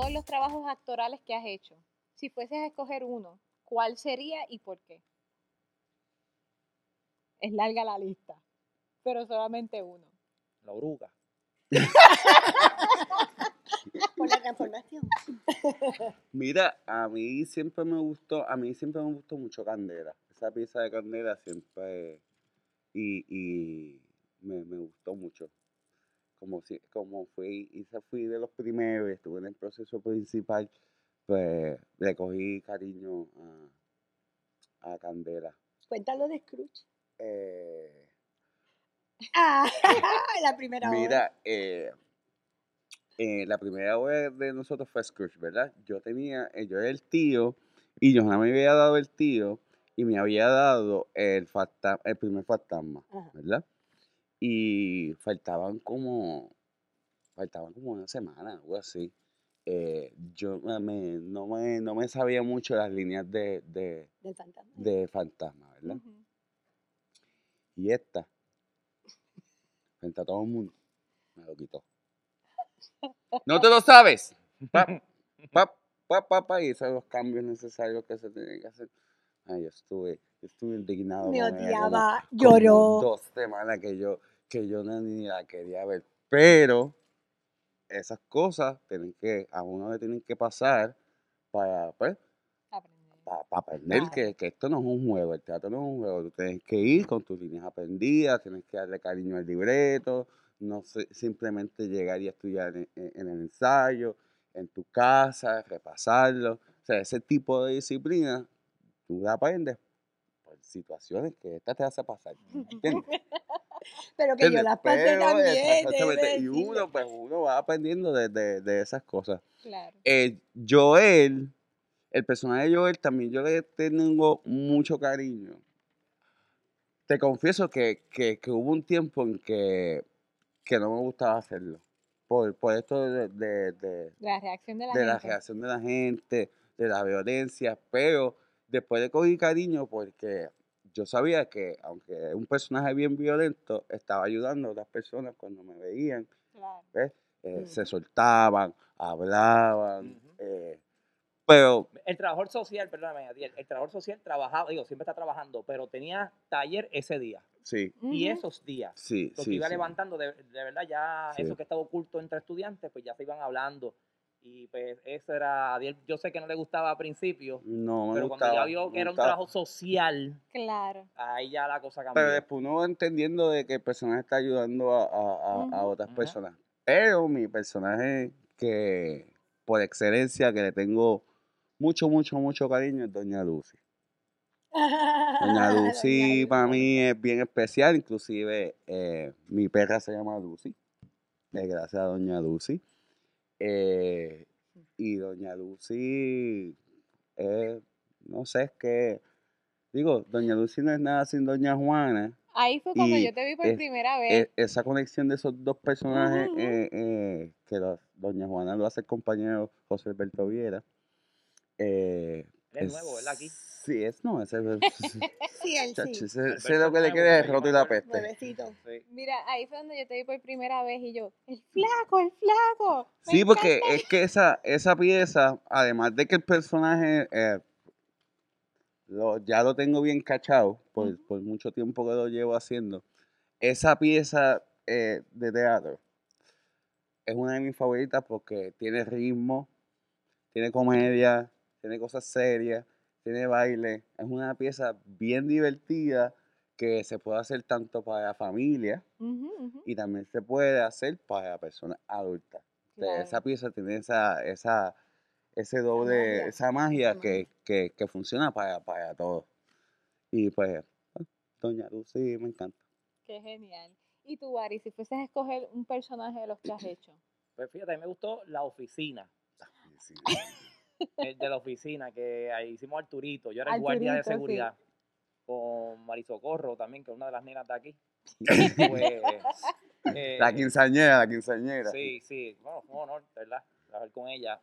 Todos los trabajos actorales que has hecho, si fueses a escoger uno, ¿cuál sería y por qué? Es larga la lista, pero solamente uno. La oruga. Por la transformación. Mira, a mí siempre me gustó, a mí siempre me gustó mucho Candela. Esa pieza de Candela siempre y, y me, me gustó mucho. Como si, como fui, y se fui de los primeros, estuve en el proceso principal, pues le cogí cariño a, a Candela. Cuéntalo de Scrooge. Eh, Ah, la primera hora. Mira, eh, eh, la primera obra de nosotros fue Scrooge, ¿verdad? Yo tenía, eh, yo era el tío y yo no me había dado el tío y me había dado el, fanta- el primer fantasma, Ajá. ¿verdad? Y faltaban como, faltaban como una semana, algo así. Eh, yo me- no, me, no me sabía mucho las líneas de, de, Del fantasma. de fantasma, ¿verdad? Ujú. Y esta, frente a todo el mundo, me lo quitó. ¿No te lo sabes? Pa, pa, pa, pa, pa, y esos son los cambios necesarios que se tienen que hacer. Ay, yo estuve, yo estuve indignado. Me odiaba, lloró. dos semanas que yo, que yo ni la quería ver. Esas cosas tienen que, a uno le tienen que pasar para, pues, Aprender. para aprender Claro. que, que esto no es un juego, el teatro no es un juego, tú tienes que ir con tus líneas aprendidas, tienes que darle cariño al libreto, no se- simplemente llegar y estudiar en, en- en el ensayo, en tu casa, repasarlo, o sea, ese tipo de disciplina, tú la aprendes por situaciones que esta te hace pasar, ¿entiendes? Pero que yo las pasé Pero, también. exactamente, y uno, pues uno va aprendiendo de, de- de esas cosas. Claro. Eh, Joel, el personaje de Joel también yo le tengo mucho cariño. Te confieso que, que- que hubo un tiempo en que, que no me gustaba hacerlo. Por, por esto de, de- de- La reacción de la de la gente. reacción de la gente, de la violencia, pero después de cogí cariño porque yo sabía que aunque es un personaje bien violento, estaba ayudando a otras personas cuando me veían Claro. ¿ves? Eh, Mm. Se soltaban, hablaban, eh, pero El trabajador social, perdóname, Adiel, el trabajador social trabajaba, digo, siempre está trabajando, pero tenía taller ese día. sí, Y esos días, sí, lo que sí. iba sí. levantando, de, de verdad, ya Sí. eso que estaba oculto entre estudiantes, pues ya se iban hablando. Y pues eso era, yo sé que no le gustaba al principio, No me pero gustaba. cuando ya vio que era un trabajo social, Claro. ahí ya la cosa cambió. Pero después uno va entendiendo de que el personaje está ayudando a, a- a- otras Ajá. personas. Pero mi personaje que por excelencia que le tengo mucho, mucho, mucho cariño es Doña Lucy. Doña Lucy para mí es bien especial, inclusive eh, mi perra se llama Lucy, eh, gracias a Doña Lucy. Eh, y Doña Lucy, eh, no sé, es que, digo, Doña Lucy no es nada sin Doña Juana. Ahí fue cuando Y yo te vi por es- primera vez. E- esa conexión de esos dos personajes, eh, eh, que Doña Juana lo hace el compañero José Alberto Viera. eh, Él es nuevo, ¿verdad? Aquí. Sí, es, no, ese Sí, él sí. ese lo que le queda es roto y la peste. Nuevecito. Sí. Mira, ahí fue donde yo te vi por primera vez y yo, el flaco, el flaco. me Sí, porque encanta". es que esa, esa pieza, además de que el personaje eh, lo- ya lo tengo bien cachado por, por mucho tiempo que lo llevo haciendo, esa pieza eh, de teatro es una de mis favoritas porque tiene ritmo, tiene comedia, tiene cosas serias, tiene baile. Es una pieza bien divertida que se puede hacer tanto para la familia y también se puede hacer para personas adultas. O sea, Esa pieza tiene esa, esa, ese doble, magia, esa magia que, que, que funciona para, para todos. Y pues, ah, Doña Lucy me encanta. Qué genial. Y tú, Ari, si fueses a escoger un personaje de los que has hecho. Pues fíjate, a mí me gustó la oficina. Sí. El de la oficina, que ahí hicimos Arturito. Yo era el guardia de Arturito, sí. seguridad. Con Marisocorro también, que es una de las nenas de aquí. Pues, eh, La quinceañera, la quinceañera. Sí, sí. Bueno, fue un honor, ¿verdad? Trabajar con ella.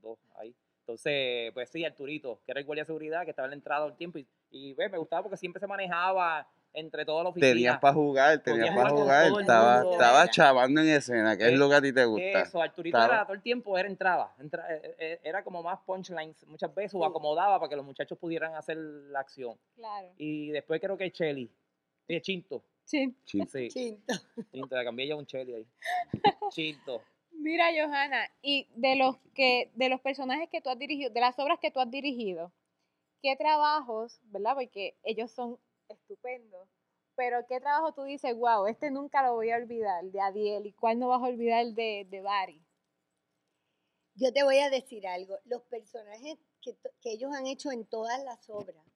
Dos ahí. Entonces, pues sí, Arturito, que era el guardia de seguridad, que estaba en la entrada el tiempo. Y, y ve, me gustaba porque siempre se manejaba entre toda la oficina. Tenías para jugar, tenías para jugar Estaba, estaba chavando en escena, que es Eh, lo que a ti te gusta. Eso, Arturito Estaba- era todo el tiempo, era entraba, entra- eh, eh, era como más punchlines muchas veces o acomodaba para que los muchachos pudieran hacer la acción. Claro. Y después creo que Chelly, Chinto, Sí. Chin. sí, Chinto. Chinto, le cambié ya un Chelly ahí. Chinto. Mira, Johanna, y de los que, de los personajes que tú has dirigido, de las obras que tú has dirigido, ¿qué trabajos, verdad? Porque ellos son estupendos, pero ¿qué trabajo tú dices, wow, este nunca lo voy a olvidar, de Adiel, y cuál no vas a olvidar de, de Bari? Yo te voy a decir algo. Los personajes que, que ellos han hecho en todas las obras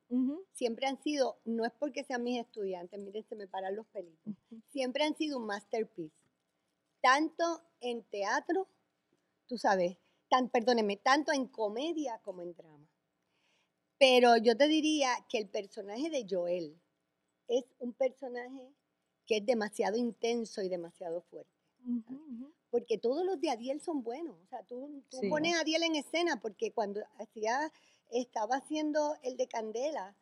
siempre han sido, no es porque sean mis estudiantes, miren, se me paran los pelitos, siempre han sido un masterpiece. Tanto en teatro, tú sabes, tan, perdóneme, tanto en comedia como en drama. Pero yo te diría que el personaje de Joel es un personaje que es demasiado intenso y demasiado fuerte. Porque todos los de Adiel son buenos. O sea, tú, tú Sí. pones a Adiel en escena porque cuando hacía, estaba haciendo el de Candela,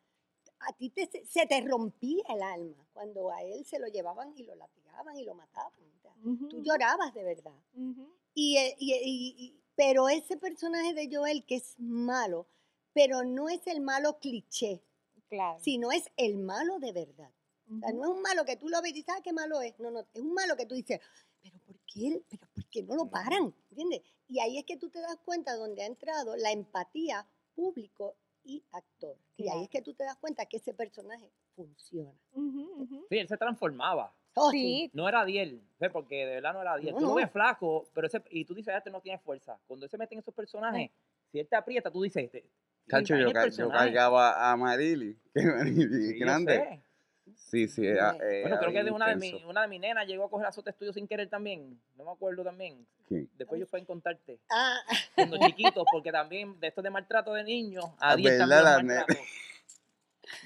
a ti te- se- te rompía el alma cuando a él se lo llevaban y lo latigaban y lo mataban. o sea, Ujú, tú llorabas de verdad. Y, eh, y- y- y- pero ese personaje de Joel que es malo, pero no es el malo cliché, Claro. sino es el malo de verdad. O sea, ujú. no es un malo que tú lo ves y dices, ah, qué malo es. No, no, es un malo que tú dices, pero ¿por qué, él- pero ¿por qué no lo paran? ¿Entiendes? Y ahí es que tú te das cuenta donde ha entrado la empatía público y actor. Y ahí es que tú te das cuenta que ese personaje funciona. Ujú. Sí, él se transformaba. Oh, Sí, No era Adiel, ¿ves? porque de verdad no era Adiel. No, tú lo no. ves flaco, pero ese, y tú dices, este no tiene fuerza. Cuando él se mete en esos personajes, si él te aprieta, tú dices, este, Cacho, yo, ca- yo cargaba a Marily, que Marily Sí, es yo grande. Sí, sí, era, Bueno, eh, Bueno, creo que de una de, mi, una de mis nenas llegó a coger azote estudio sin querer también. No me acuerdo también. Sí. Después ellos pueden contarte. Ah, Cuando chiquitos, porque también de esto de maltrato de niños, a Ah, 10 verdad, la también maltrato.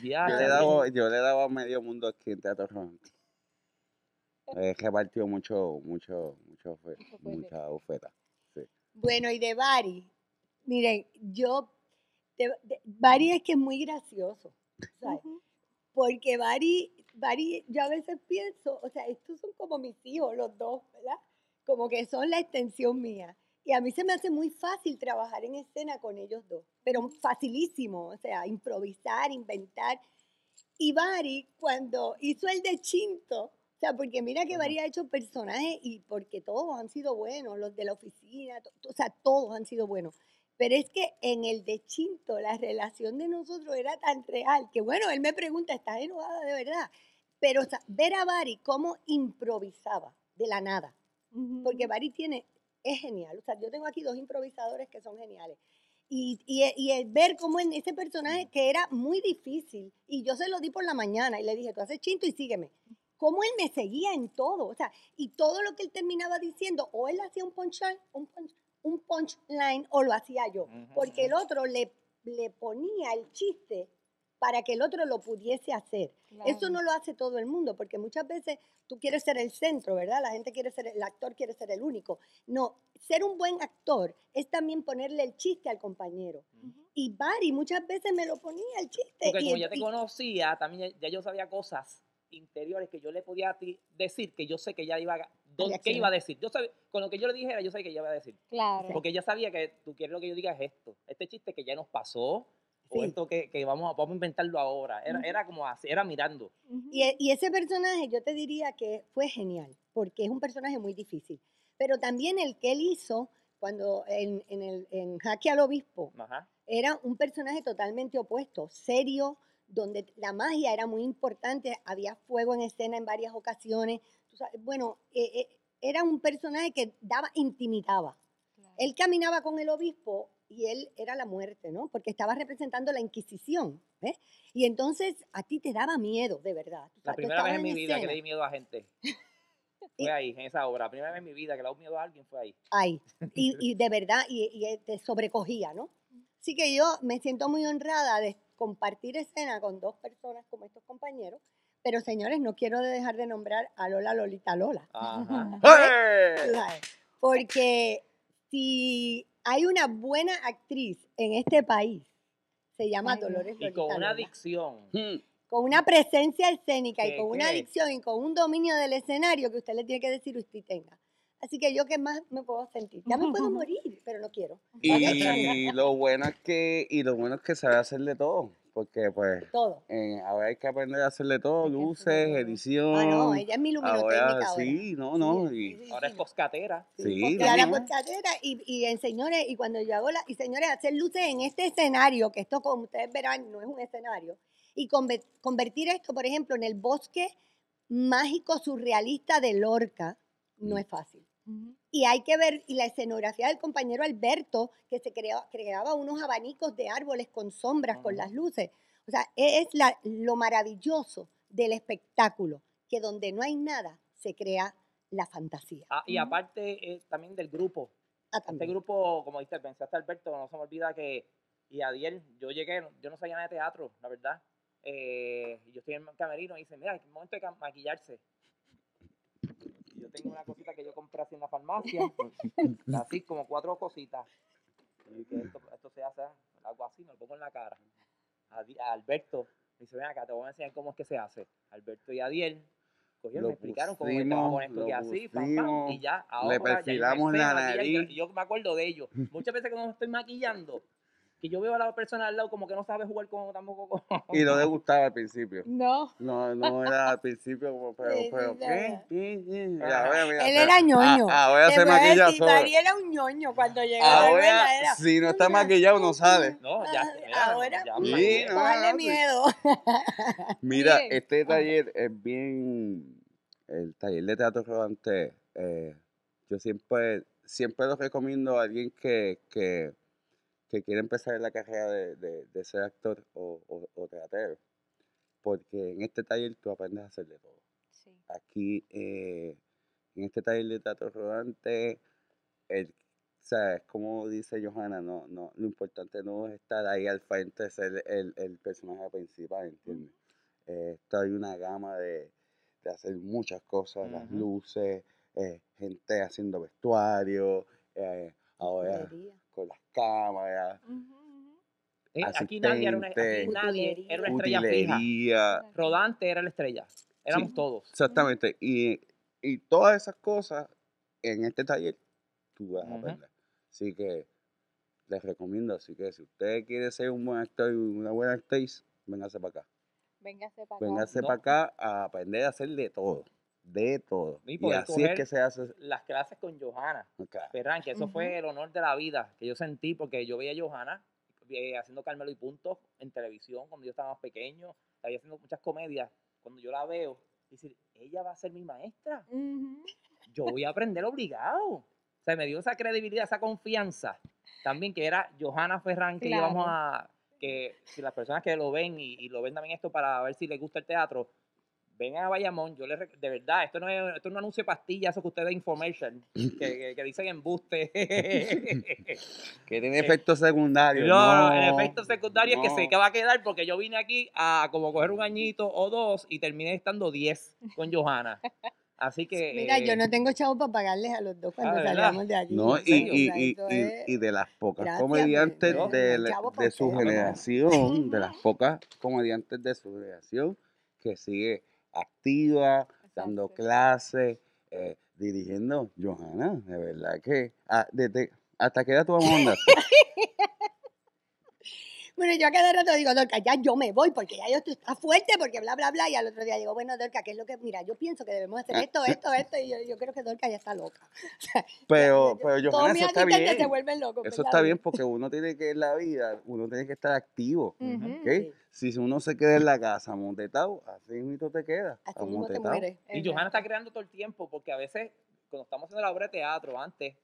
Ya, Yo, le daba, yo le daba medio mundo aquí en Teatro Romántico. Eh, repartió mucho, mucho, mucho, mucha bofeta. bueno, y de Bari, miren, yo, de, de- Bari es que es muy gracioso, ¿sabes? ujú. Porque Bari, Bari, yo a veces pienso, o sea, estos son como mis hijos, los dos, ¿verdad? Como que son la extensión mía. Y a mí se me hace muy fácil trabajar en escena con ellos dos, pero facilísimo, o sea, improvisar, inventar. Y Bari, cuando hizo el de Chinto, o sea, porque mira que. Bari ha hecho personajes y porque todos han sido buenos, los de la oficina, o sea, todos han sido buenos. Pero es que en el de Chinto la relación de nosotros era tan real que, bueno, él me pregunta, ¿estás enojada de verdad? Pero o sea, ver a Bari cómo improvisaba de la nada, porque. Bari tiene, es genial. O sea, yo tengo aquí dos improvisadores que son geniales. Y, y, y el ver cómo en ese personaje que era muy difícil, y yo se lo di por la mañana y le dije, tú haces chinto y sígueme. Cómo él me seguía en todo, o sea, y todo lo que él terminaba diciendo, o él hacía un punchline, un punch, un punchline, o lo hacía yo, porque el otro le, le ponía el chiste para que el otro lo pudiese hacer. Eso no lo hace todo el mundo, porque muchas veces tú quieres ser el centro, ¿verdad? La gente quiere ser, el actor quiere ser el único. No, ser un buen actor es también ponerle el chiste al compañero. Y Barry muchas veces me lo ponía el chiste. Porque y, como ya te y- conocía, también ya, ya yo sabía cosas interiores que yo le podía a ti decir que yo sé que ella iba a, dónde- qué iba a decir. Yo sabía, con lo que yo le dijera, yo sé que ella iba a decir. Claro. Porque ella sabía que tú quieres lo que yo diga es esto. Este chiste que ya nos pasó, o Sí. esto que, que vamos, a, vamos a inventarlo ahora. Era, Ujú. era como así, era mirando. Ujú. y, e- y ese personaje yo te diría que fue genial, porque es un personaje muy difícil. Pero también el que él hizo cuando en, en el, en Jaque al Obispo, Ajá. era un personaje totalmente opuesto, serio, donde la magia era muy importante, había fuego en escena en varias ocasiones. Tú sabes, bueno, eh, eh, era un personaje que daba, intimidaba. Claro. Él caminaba con el obispo y él era la muerte, ¿no? Porque estaba representando la Inquisición, ¿ves? Y entonces a ti te daba miedo, de verdad. Tú La sa- tú primera vez estabas en mi vida que escena. le di miedo a gente. Fue ahí, en esa obra. La primera vez en mi vida que le di miedo a alguien fue ahí. Ay, y, y de verdad, y, y, eh, te sobrecogía, ¿no? Así que yo me siento muy honrada de compartir escena con dos personas como estos compañeros, pero señores, no quiero dejar de nombrar a Lola Lolita Lola, Ajá. ¡Eh! porque si hay una buena actriz en este país, se llama Ay. Dolores Y Lolita con una Lola. adicción. Hmm. con una presencia escénica y ¿Qué, con una qué? adicción y con un dominio del escenario que usted le tiene que decir usted tenga. Así que yo qué más me puedo sentir. Ya me puedo morir, pero no quiero. Y lo bueno es que, y lo bueno es que sabe hacer de todo. Porque pues Todo. eh, ahora hay que aprender a hacer de todo, luces, edición. Ah, no, ella es mi luminotécnica ahora, ahora. sí, no, no. Sí, y- sí, sí, Ahora sí. es coscatera. Sí, Y ahora y, y en señores, y cuando yo hago la, y señores, hacer luces en este escenario, que esto como ustedes verán no es un escenario, y conver- convertir esto, por ejemplo, en el bosque mágico surrealista de Lorca, no es fácil. Y hay que ver, y la escenografía del compañero Alberto, que se crea- creaba unos abanicos de árboles con sombras, con las luces. O sea, e- es la- lo maravilloso del espectáculo, que donde no hay nada, se crea la fantasía. Ah, y aparte eh, también del grupo. Ah, Este también. grupo, como dice, pensaste Alberto, no se me olvida que, y Adiel, yo llegué, yo no sabía nada de teatro, la verdad. Eh, yo estoy en el camerino y dice, mira, es momento de maquillarse. Y tengo una cosita que yo compré así en la farmacia, así como cuatro cositas. Y que esto, esto se hace, algo así, me lo pongo en la cara. A, Di- a Alberto, me dice, ven acá, te voy a enseñar cómo es que se hace. Alberto y Adiel cogieron, me explicaron cómo es que vamos a poner esto lo así, pam, pam, y ya, le ahora me perfilamos la y nariz. y yo me acuerdo de ellos. Muchas veces cuando estoy maquillando, que yo veo a la persona al lado como que no sabe jugar con tampoco con... Y no le gustaba al principio. No. No, no era al principio como, pero, pero, ¿qué? Y Ajá. ahora, mira, Él era ñoño. Ah, ahora se voy a maquilla decir, solo. Era un ñoño cuando. ¿te acuerdas? Ahora, Era, si no está "Mira, maquillado, no sale. No, ya, ah, mira, ahora, ya, Sí, no, miedo. Mira, Miren. este taller es bien, el taller de teatro rodante, eh, yo siempre, siempre lo recomiendo a alguien que, que, que quiere empezar la carrera de, de- de ser actor o, o, o teatrero, porque en este taller tú aprendes a hacer de todo. Sí. Aquí, eh, en este taller de teatro rodante, el, o sea, es como dice Johanna, no, no, lo importante no es estar ahí al frente, ser el, el personaje principal, ¿entiendes? Eh, esto hay una gama de, de hacer muchas cosas, las Ujú. luces, eh, gente haciendo vestuario, eh, ahora con las cámaras. Eh, aquí nadie era una, aquí nadie era una estrella fija. Rodante era la estrella. Éramos Sí. todos. exactamente. Y, y todas esas cosas en este taller tú vas a aprender. Así que les recomiendo, así que si usted quiere ser un buen actor y una buena actriz, véngase para acá. Véngase para acá. Véngase No. para acá a aprender a hacer de todo. De todo. Y Y, así es que se hace Las clases con Johanna. acá. Ferran, que eso Ujú. fue el honor de la vida que yo sentí porque yo veía a Johanna eh, haciendo Carmelo y Puntos en televisión cuando yo estaba más pequeño, estaba haciendo muchas comedias. Cuando yo la veo, decir, ella va a ser mi maestra. Ujú. Yo voy a aprender obligado. O sea, me dio esa credibilidad, esa confianza. También que era Johanna Ferran, que Claro. íbamos a. que si las personas que lo ven y, y lo ven también esto para ver si les gusta el teatro, vengan a Bayamón. Yo les de verdad, esto no es, esto no es un anuncio de pastillas, eso que ustedes de information, que, que, que dicen embuste. Que tiene efectos secundarios. No, el efecto secundario es que no. que va a quedar porque yo vine aquí a como coger un añito o dos y terminé estando 10 con Johanna. Así que. Mira, yo eh, no tengo chavo para pagarles a los dos cuando ¿verdad? salgamos de aquí. No, y, y, y, y- es- y de las pocas Gracias, comediantes de, no, la- chavo, de su generación, de las pocas comediantes de su generación, que sigue activa, dando clases, eh, dirigiendo. Johanna, de verdad que. ah, desde, ¿Hasta qué edad tú vamos a andar? Bueno, yo a cada rato digo, Dorca, ya yo me voy porque ya yo estoy está fuerte, porque bla, bla, bla. Y al otro día digo, bueno, Dorca, ¿qué es lo que.? Mira, yo pienso que debemos hacer Ah, esto, esto, esto. Y yo, yo creo que Dorca ya está loca. Pero, Yo- pero Todos Johanna, mis eso está asistentes se bien. vuelven locos. Eso está bien porque uno tiene que en la vida, uno tiene que estar activo. Ujú. ¿ok? Si uno se queda en la casa montetado, así mismo te queda. Así mismo te mueres. Y Johanna está creando todo el tiempo, porque a veces, cuando estamos haciendo la obra de teatro, antes,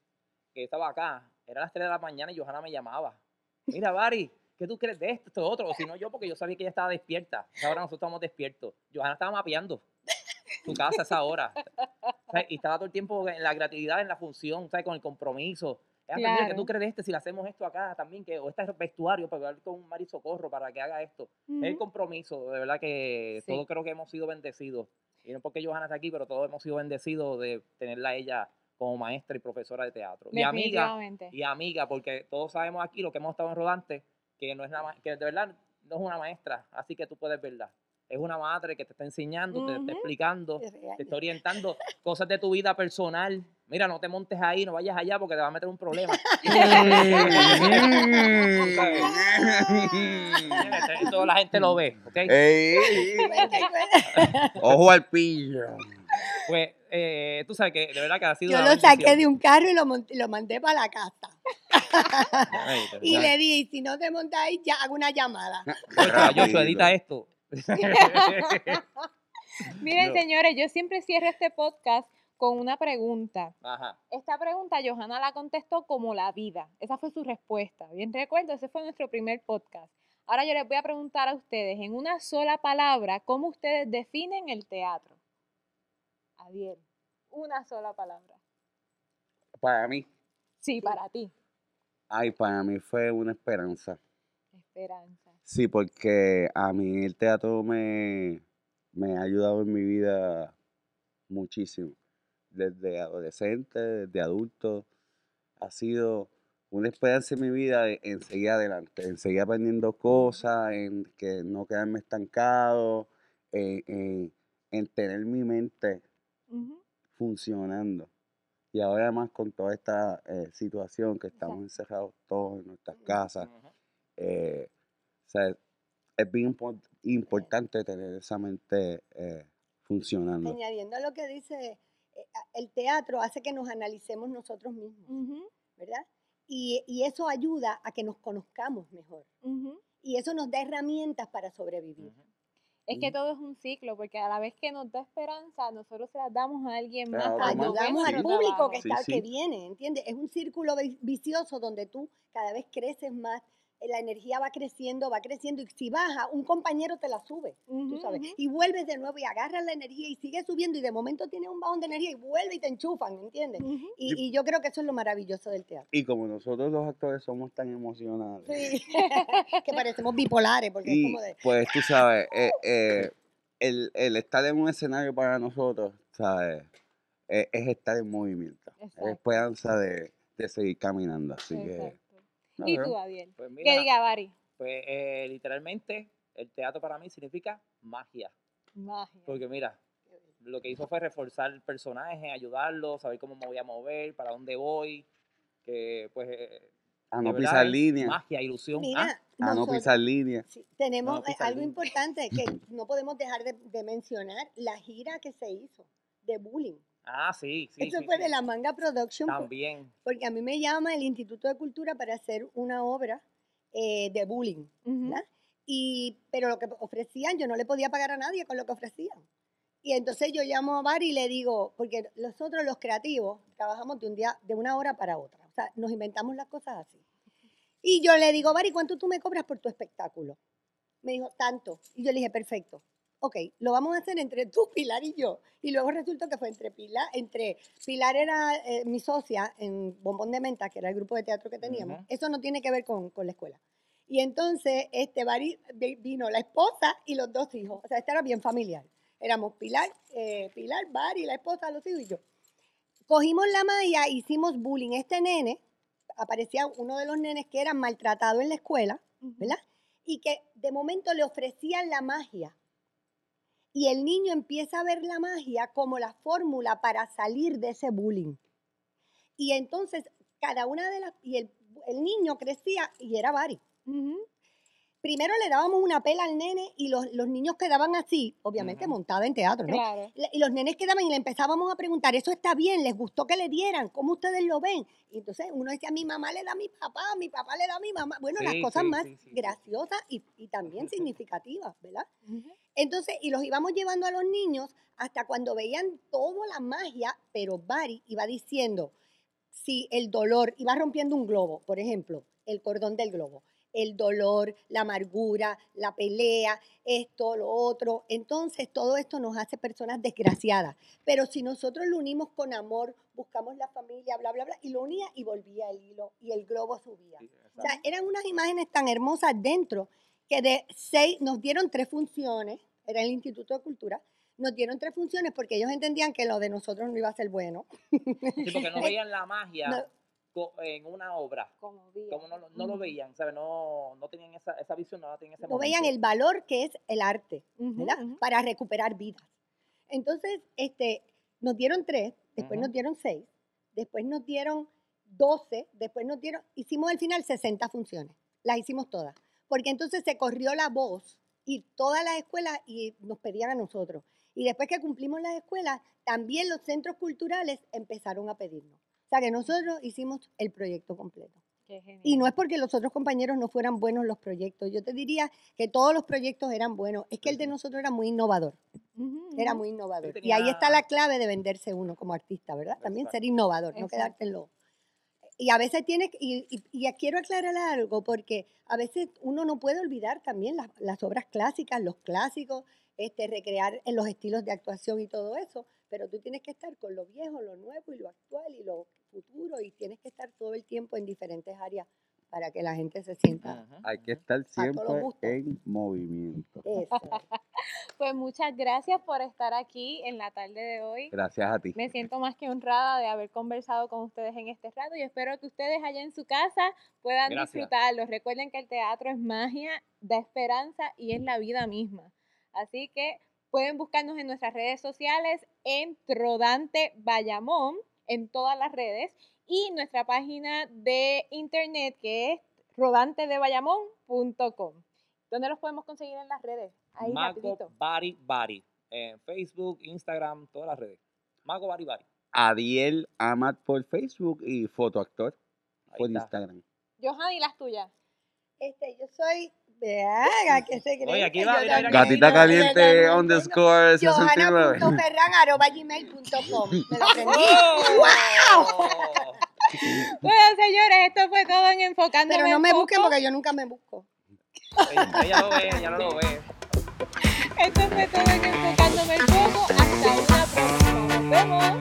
que yo estaba acá, era las 3 de la mañana y Johanna me llamaba. Mira, Bari, ¿qué tú crees de esto, esto, lo otro? O si no, yo, porque yo sabía que ella estaba despierta. A esa hora nosotros estábamos despiertos. Johanna estaba mapeando su casa a esa hora. O sea, Y estaba todo el tiempo en la creatividad, en la función, ¿sabes? con el compromiso. "Mira, ¿qué Claro. tú crees de este? Si le hacemos esto acá también, que, o este vestuario para hablar con Mari Socorro para que haga esto. Es el compromiso, de verdad que Sí. todos creo que hemos sido bendecidos. Y no porque Johanna está aquí, pero todos hemos sido bendecidos de tenerla a ella como maestra y profesora de teatro. Y amiga, y amiga, porque todos sabemos aquí, lo que hemos estado en Rodante, que no es la, ma- que de verdad no es una maestra, así que tú puedes verla. es una madre que te está enseñando, te está explicando, Te está orientando cosas de tu vida personal. Mira, no te montes ahí, no vayas allá porque te va a meter un problema. Eso la gente lo ve, ojo al pillo. Pues eh, tú sabes que de verdad que ha sido Yo una lo saqué de un carro y lo, monté- lo mandé para la casa. Y le di, si no te ahí, ya hago una llamada. Oye, Joshua, edita esto. Miren, No. señores, yo siempre cierro este podcast con una pregunta. Ajá. Esta pregunta Johanna la contestó como la vida. Esa fue su respuesta. Bien recuerdo, ese fue nuestro primer podcast. Ahora yo les voy a preguntar a ustedes en una sola palabra, ¿cómo ustedes definen el teatro? Adiel, una sola palabra. Para mí, Sí, para ti. Ay, para mí fue una esperanza. Esperanza. Sí, porque a mí el teatro me, me ha ayudado en mi vida muchísimo. Desde adolescente, desde adulto, ha sido una esperanza en mi vida en seguir adelante, en seguir aprendiendo cosas, en que no quedarme estancado, en, en- en tener mi mente funcionando. Y ahora más con toda esta eh, situación que estamos encerrados todos en nuestras casas, eh, o sea, es bien impor- importante tener esa mente eh, funcionando. Añadiendo a lo que dice, eh, el teatro hace que nos analicemos nosotros mismos, ¿verdad? Y, y eso ayuda a que nos conozcamos mejor. Y eso nos da herramientas para sobrevivir. Es que todo es un ciclo, porque a la vez que nos da esperanza, nosotros se las damos a alguien más. Ayudamos al público que. Sí, está, que viene, ¿entiendes? Es un círculo vi- vicioso donde tú cada vez creces más, la energía va creciendo, va creciendo, y si baja, un compañero te la sube, tú Ujú, sabes, y vuelves de nuevo y agarras la energía y sigues subiendo y de momento tienes un bajón de energía y vuelve y te enchufan, ¿entiendes? Y, y yo creo que eso es lo maravilloso del teatro. Y como nosotros los actores somos tan emocionales, Sí, que parecemos bipolares, porque es como de... pues tú sabes, eh, eh, el, el estar en un escenario para nosotros, ¿sabes? Eh, es estar en movimiento, Exacto. es esperanza de, de seguir caminando. Así que, Exacto. ¿Y tú, Adiel? Pues mira, Que diga, Bari. pues eh, literalmente el teatro para mí significa magia. Magia. Porque mira, lo que hizo fue reforzar el personaje, ayudarlo, saber cómo me voy a mover, para dónde voy, que pues... eh, a no verdad pisar línea, Magia, ilusión. Mira, Ah, a no pisar línea. Sí, tenemos No, eh, algo línea. importante que no podemos dejar de, de mencionar, la gira que se hizo de bullying. Ah, sí, sí. Eso sí, fue sí. de la Manga Production, También. porque a mí me llama el Instituto de Cultura para hacer una obra eh, de bullying. ¿verdad? Y, pero lo que ofrecían, yo no le podía pagar a nadie con lo que ofrecían. Y entonces yo llamo a Bari y le digo, porque nosotros los creativos trabajamos de un día, de una hora para otra. O sea, nos inventamos las cosas así. Y yo le digo, Bari, ¿cuánto tú me cobras por tu espectáculo? Me dijo, tanto. Y yo le dije, perfecto. Ok, lo vamos a hacer entre tú, Pilar y yo. Y luego resultó que fue entre Pilar, entre Pilar era eh, mi socia en Bombón de Menta, que era el grupo de teatro que teníamos. Eso no tiene que ver con, con la escuela. Y entonces este vino la esposa y los dos hijos. O sea, este era bien familiar. Éramos Pilar, eh, Pilar, Bari, la esposa, los hijos y yo. Cogimos la malla, hicimos bullying. Este nene, aparecía uno de los nenes que era maltratado en la escuela. ¿verdad? Y que de momento le ofrecían la magia. Y el niño empieza a ver la magia como la fórmula para salir de ese bullying. Y entonces, cada una de las. Y el, el niño crecía y era Bari. Primero le dábamos una pela al nene y los, los niños quedaban así, obviamente Ujú. montada en teatro, ¿no? Claro. Y los nenes quedaban y le empezábamos a preguntar, ¿eso está bien? ¿Les gustó que le dieran? ¿Cómo ustedes lo ven? Y entonces uno decía, mi mamá le da a mi papá, mi papá le da a mi mamá. Bueno, las Sí, cosas sí, más sí, graciosas y, y también significativas, ¿verdad? Ujú. Entonces, y los íbamos llevando a los niños hasta cuando veían toda la magia, pero Bari iba diciendo, si el dolor, iba rompiendo un globo, por ejemplo, el cordón del globo, el dolor, la amargura, la pelea, esto, lo otro. Entonces, todo esto nos hace personas desgraciadas. Pero si nosotros lo unimos con amor, buscamos la familia, bla, bla, bla, y lo unía y volvía el hilo y el globo subía. Sí, O sea, eran unas imágenes tan hermosas dentro que de seis nos dieron tres funciones, era el Instituto de Cultura, nos dieron tres funciones porque ellos entendían que lo de nosotros no iba a ser bueno. Sí, porque no veían la magia No, en una obra. Como no, lo- no lo veían, ¿sabes? No, no tenían esa, esa visión, no la tenían en ese No veían el valor que es el arte, ¿verdad? Para recuperar vidas. Entonces, este, nos dieron tres, después nos dieron seis, después nos dieron doce, después nos dieron, hicimos al final 60 funciones, las hicimos todas, porque entonces se corrió la voz y todas las escuelas y nos pedían a nosotros. Y después que cumplimos las escuelas, también los centros culturales empezaron a pedirnos. O sea que nosotros hicimos el proyecto completo. Qué genial. Y no es porque los otros compañeros no fueran buenos los proyectos. Yo te diría que todos los proyectos eran buenos. Es que el de nosotros era muy innovador. Era muy innovador. Y ahí está la clave de venderse uno como artista, ¿verdad? También Exacto. ser innovador, no quedarte en lo... Y a veces tienes, y, y, y quiero aclarar algo, porque a veces uno no puede olvidar también las, las obras clásicas, los clásicos, este, recrear en los estilos de actuación y todo eso, pero tú tienes que estar con lo viejo, lo nuevo y lo actual y lo futuro, y tienes que estar todo el tiempo en diferentes áreas para que la gente se sienta Ujú, Hay que estar siempre en movimiento. eso. Pues muchas gracias por estar aquí en la tarde de hoy. Gracias a ti. Me siento más que honrada de haber conversado con ustedes en este rato y espero que ustedes allá en su casa puedan Gracias. disfrutarlo. Recuerden que el teatro es magia, da esperanza y es la vida misma. Así que pueden buscarnos en nuestras redes sociales en Trodante Bayamón, en todas las redes, y nuestra página de internet que es rodantedebayamón.com. ¿Dónde los podemos conseguir en las redes? Ahí Mago. Bari Bari. En Facebook, Instagram, todas las redes. Mago Bari Bari. Adiel Amat por Facebook y fotoactor Ahí por está. Instagram. Johanny, ¿y las tuyas? Este, yo soy. Vean, ¿qué se cree? Oye, aquí va, Gatita caliente underscore 69. Johanna.ferran arroba gmail.com. Me lo ¡Wow! ¡Oh! bueno, señores, esto fue todo en enfocando. Pero no me busquen porque yo nunca me busco. Ella lo ve, ella no lo ve. Esto fue todo en Enfocándome el Foco. Hasta una próxima. Nos vemos.